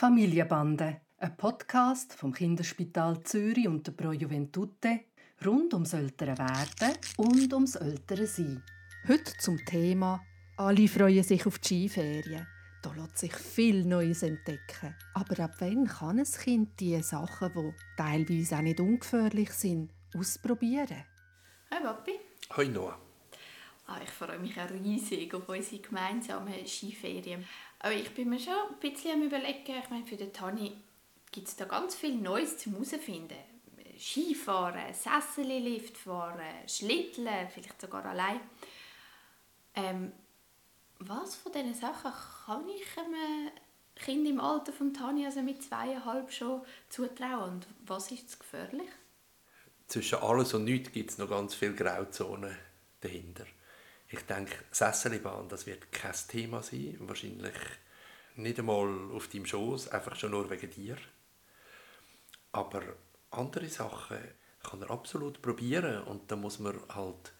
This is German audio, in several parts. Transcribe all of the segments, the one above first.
Familienbande, ein Podcast vom Kinderspital Zürich und der Pro Juventute rund ums ältere Werden und ums ältere Sein. Heute zum Thema «Alle freuen sich auf die Skiferien». Da lässt sich viel Neues entdecken. Aber ab wann kann ein Kind diese Sachen, die teilweise auch nicht ungefährlich sind, ausprobieren? Hi Papi. Hi Noah. Ah, ich freue mich riesig auf unsere gemeinsamen Skiferien. Aber ich bin mir schon ein bisschen am überlegen, ich meine, für den Tani gibt es da ganz viel Neues zum herausfinden. Skifahren, Sessellift fahren, Schlitteln, vielleicht sogar allein. Ähm, was von diesen Sachen kann ich einem Kind im Alter von Tani, also mit zweieinhalb, schon zutrauen? Und was ist gefährlich? Zwischen alles und nichts gibt es noch ganz viele Grauzonen dahinter. Ich denke, Sesselibahn, das wird kein Thema sein. Wahrscheinlich nicht einmal auf deinem Schoß, einfach schon nur wegen dir. Aber andere Sachen kann er absolut probieren und da muss man halt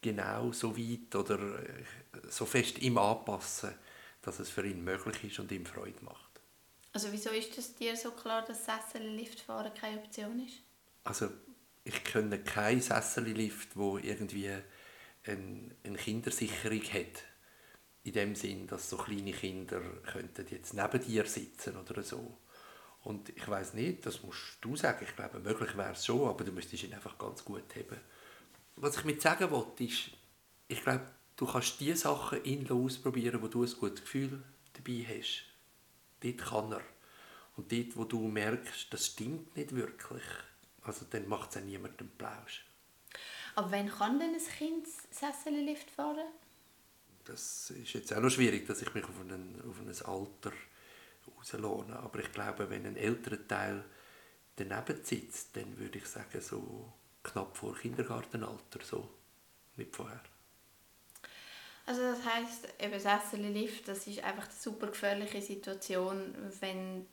genau so weit oder äh, so fest ihm anpassen, dass es für ihn möglich ist und ihm Freude macht. Also wieso ist es dir so klar, dass Sesselliftfahren keine Option ist? Also ich kenne keinen Sessellift, wo irgendwie eine, Kindersicherung hat. In dem Sinn, dass so kleine Kinder könnten jetzt neben dir sitzen oder so. Und ich weiß nicht, das musst du sagen. Ich glaube, möglich wäre es schon, aber du müsstest ihn einfach ganz gut haben. Was ich mit sagen wollte, ist, ich glaube, du kannst die Sachen in ausprobieren, wo du ein gutes Gefühl dabei hast. Dort kann er. Und dort, wo du merkst, das stimmt nicht wirklich, also dann macht es auch niemandem Plausch. Aber wann kann denn ein Kind Sessellift fahren? Das ist jetzt auch noch schwierig, dass ich mich auf, einen, auf ein Alter rauslahne. Aber ich glaube, wenn ein älterer Teil daneben sitzt, dann würde ich sagen, so knapp vor Kindergartenalter, so, nicht vorher. Also das heißt, eben Sessellift, das ist einfach eine super gefährliche Situation, wenn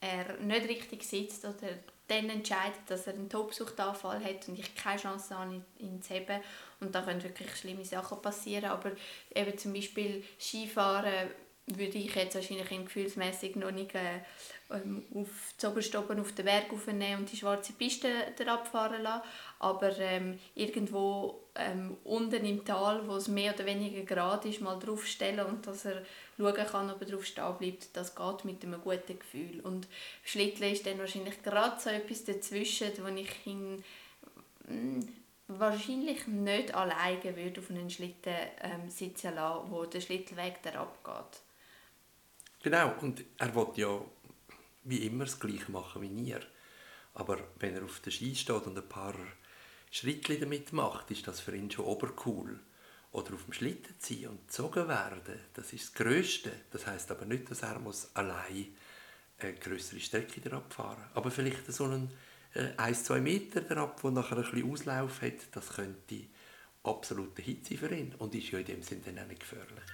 er nicht richtig sitzt oder dann entscheidet, dass er einen Tobsuchtanfall hat und ich keine Chance habe, ihn zu haben. Und da können wirklich schlimme Sachen passieren. Aber eben zum Beispiel Skifahren würde ich jetzt wahrscheinlich gefühlsmäßig noch nicht äh, ähm, auf Zoberstoppen auf den Berg aufnehmen und die schwarze Piste abfahren lassen. Aber ähm, irgendwo ähm, unten im Tal, wo es mehr oder weniger gerade ist, mal draufstellen und dass er schauen kann, ob er drauf stehen bleibt, das geht mit einem guten Gefühl. Und Schlitteln ist dann wahrscheinlich gerade so etwas dazwischen, wo ich ihn hm, wahrscheinlich nicht alleine würde auf einen Schlitten ähm, sitzen lassen, wo der Schlittelweg abgeht. Genau, und er will ja wie immer das Gleiche machen wie ihr. Aber wenn er auf der Ski steht und ein paar Schritte damit macht, ist das für ihn schon obercool. Oder auf dem Schlitten ziehen und gezogen werden, das ist das Größte. Das heißt aber nicht, dass er muss allein eine größere Strecke abfahren muss. Aber vielleicht so einen äh, 1-2 Meter derab, der nachher ein bisschen Auslauf hat, das könnte absolute Hitze für ihn und ist ja in dem Sinne dann auch nicht gefährlich.